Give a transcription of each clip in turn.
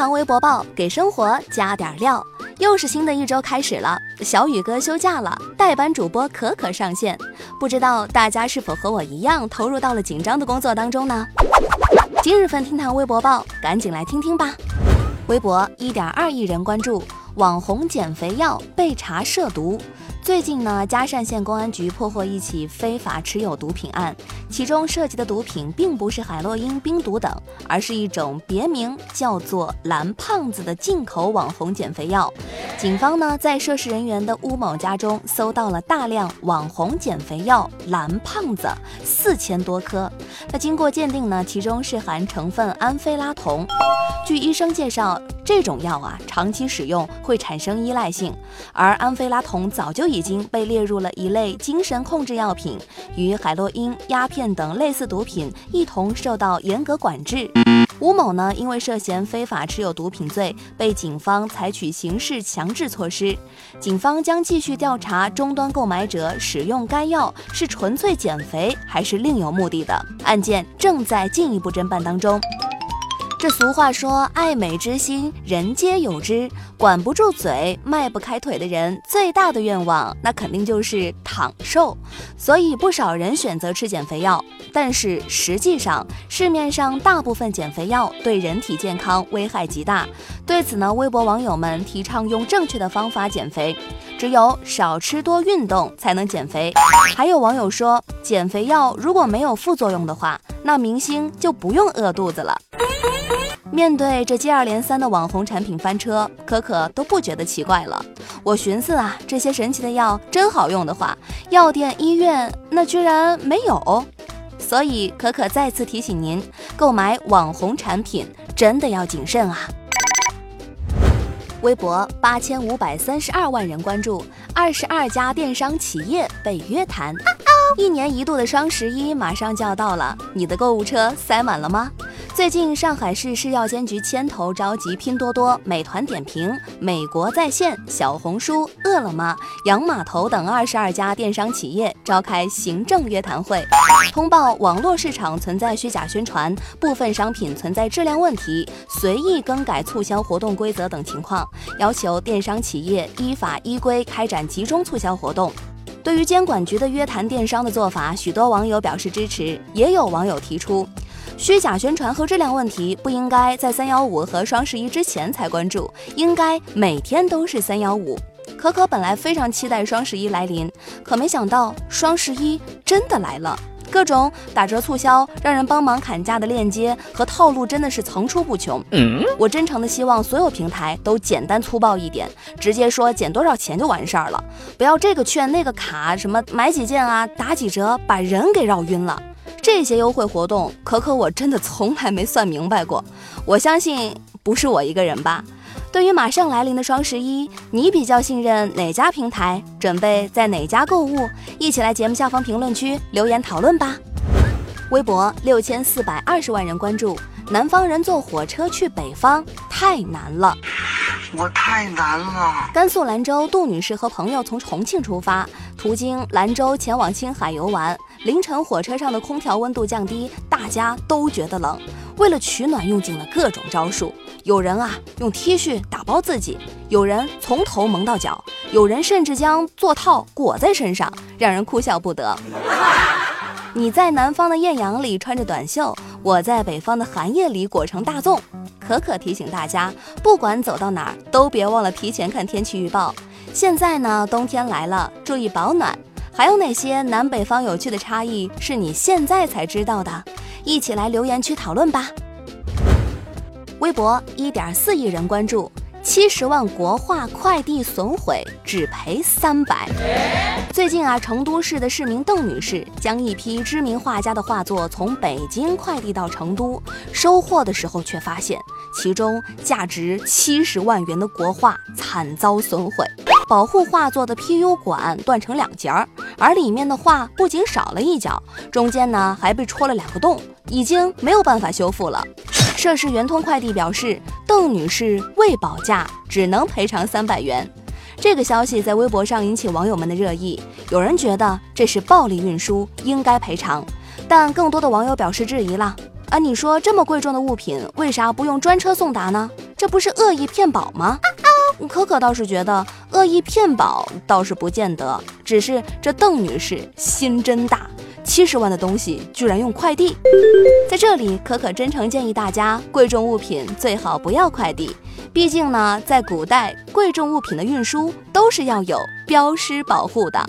堂微博报给生活加点料，又是新的一周开始了。小雨哥休假了，代班主播可可上线，不知道大家是否和我一样投入到了紧张的工作当中呢？今日份厅堂微博报，赶紧来听听吧。微博一点二亿人关注，网红减肥药被查涉毒。最近呢，嘉善县公安局破获一起非法持有毒品案，其中涉及的毒品并不是海洛因、冰毒等，而是一种别名叫做“蓝胖子”的进口网红减肥药。警方呢，在涉事人员的乌某家中搜到了大量网红减肥药“蓝胖子”四千多颗。那经过鉴定呢，其中是含成分安非拉酮。据医生介绍。这种药啊，长期使用会产生依赖性，而安非拉酮早就已经被列入了一类精神控制药品，与海洛因、鸦片等类似毒品一同受到严格管制。吴某呢，因为涉嫌非法持有毒品罪，被警方采取刑事强制措施。警方将继续调查终端购买者使用该药是纯粹减肥还是另有目的的，案件正在进一步侦办当中。这俗话说，爱美之心，人皆有之。管不住嘴，迈不开腿的人，最大的愿望，那肯定就是躺瘦。所以不少人选择吃减肥药，但是实际上，市面上大部分减肥药对人体健康危害极大。对此呢，微博网友们提倡用正确的方法减肥，只有少吃多运动才能减肥。还有网友说，减肥药如果没有副作用的话，那明星就不用饿肚子了。面对这接二连三的网红产品翻车，可可都不觉得奇怪了。我寻思啊，这些神奇的药真好用的话，药店、医院那居然没有。所以可可再次提醒您，购买网红产品真的要谨慎啊。微博八千五百三十二万人关注，二十二家电商企业被约谈。一年一度的双十一马上就要到了，你的购物车塞满了吗？最近，上海市市药监局牵头召集拼多多、美团点评、美国在线、小红书、饿了么、洋码头等二十二家电商企业召开行政约谈会，通报网络市场存在虚假宣传、部分商品存在质量问题、随意更改促销活动规则等情况，要求电商企业依法依规开展集中促销活动。对于监管局的约谈电商的做法，许多网友表示支持，也有网友提出。虚假宣传和质量问题不应该在三幺五和双十一之前才关注，应该每天都是三幺五。可可本来非常期待双十一来临，可没想到双十一真的来了，各种打折促销、让人帮忙砍价的链接和套路真的是层出不穷。我真诚的希望所有平台都简单粗暴一点，直接说减多少钱就完事儿了，不要这个券那个卡，什么买几件啊，打几折，把人给绕晕了。这些优惠活动，可可我真的从来没算明白过。我相信不是我一个人吧。对于马上来临的双十一，你比较信任哪家平台？准备在哪家购物？一起来节目下方评论区留言讨论吧。微博六千四百二十万人关注，南方人坐火车去北方太难了。我太难了。甘肃兰州杜女士和朋友从重庆出发，途经兰州前往青海游玩。凌晨火车上的空调温度降低，大家都觉得冷。为了取暖，用尽了各种招数。有人啊用 T 恤打包自己，有人从头蒙到脚，有人甚至将座套裹在身上，让人哭笑不得。你在南方的艳阳里穿着短袖，我在北方的寒夜里裹成大粽。可可提醒大家，不管走到哪儿，都别忘了提前看天气预报。现在呢，冬天来了，注意保暖。还有哪些南北方有趣的差异是你现在才知道的？一起来留言区讨论吧。微博一点四亿人关注。七十万国画快递损毁，只赔三百。最近啊，成都市的市民邓女士将一批知名画家的画作从北京快递到成都，收货的时候却发现其中价值七十万元的国画惨遭损毁，保护画作的 PU 管断成两截儿，而里面的画不仅少了一角，中间呢还被戳了两个洞，已经没有办法修复了。涉事圆通快递表示，邓女士未保价，只能赔偿三百元。这个消息在微博上引起网友们的热议，有人觉得这是暴力运输，应该赔偿，但更多的网友表示质疑了。啊，你说这么贵重的物品，为啥不用专车送达呢？这不是恶意骗保吗？可可倒是觉得恶意骗保倒是不见得，只是这邓女士心真大，七十万的东西居然用快递。在这里，可可真诚建议大家，贵重物品最好不要快递，毕竟呢，在古代，贵重物品的运输都是要有标识保护的。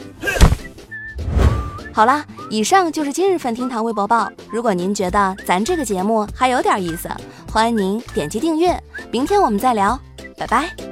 好啦，以上就是今日份厅堂微博报。如果您觉得咱这个节目还有点意思，欢迎您点击订阅。明天我们再聊，拜拜。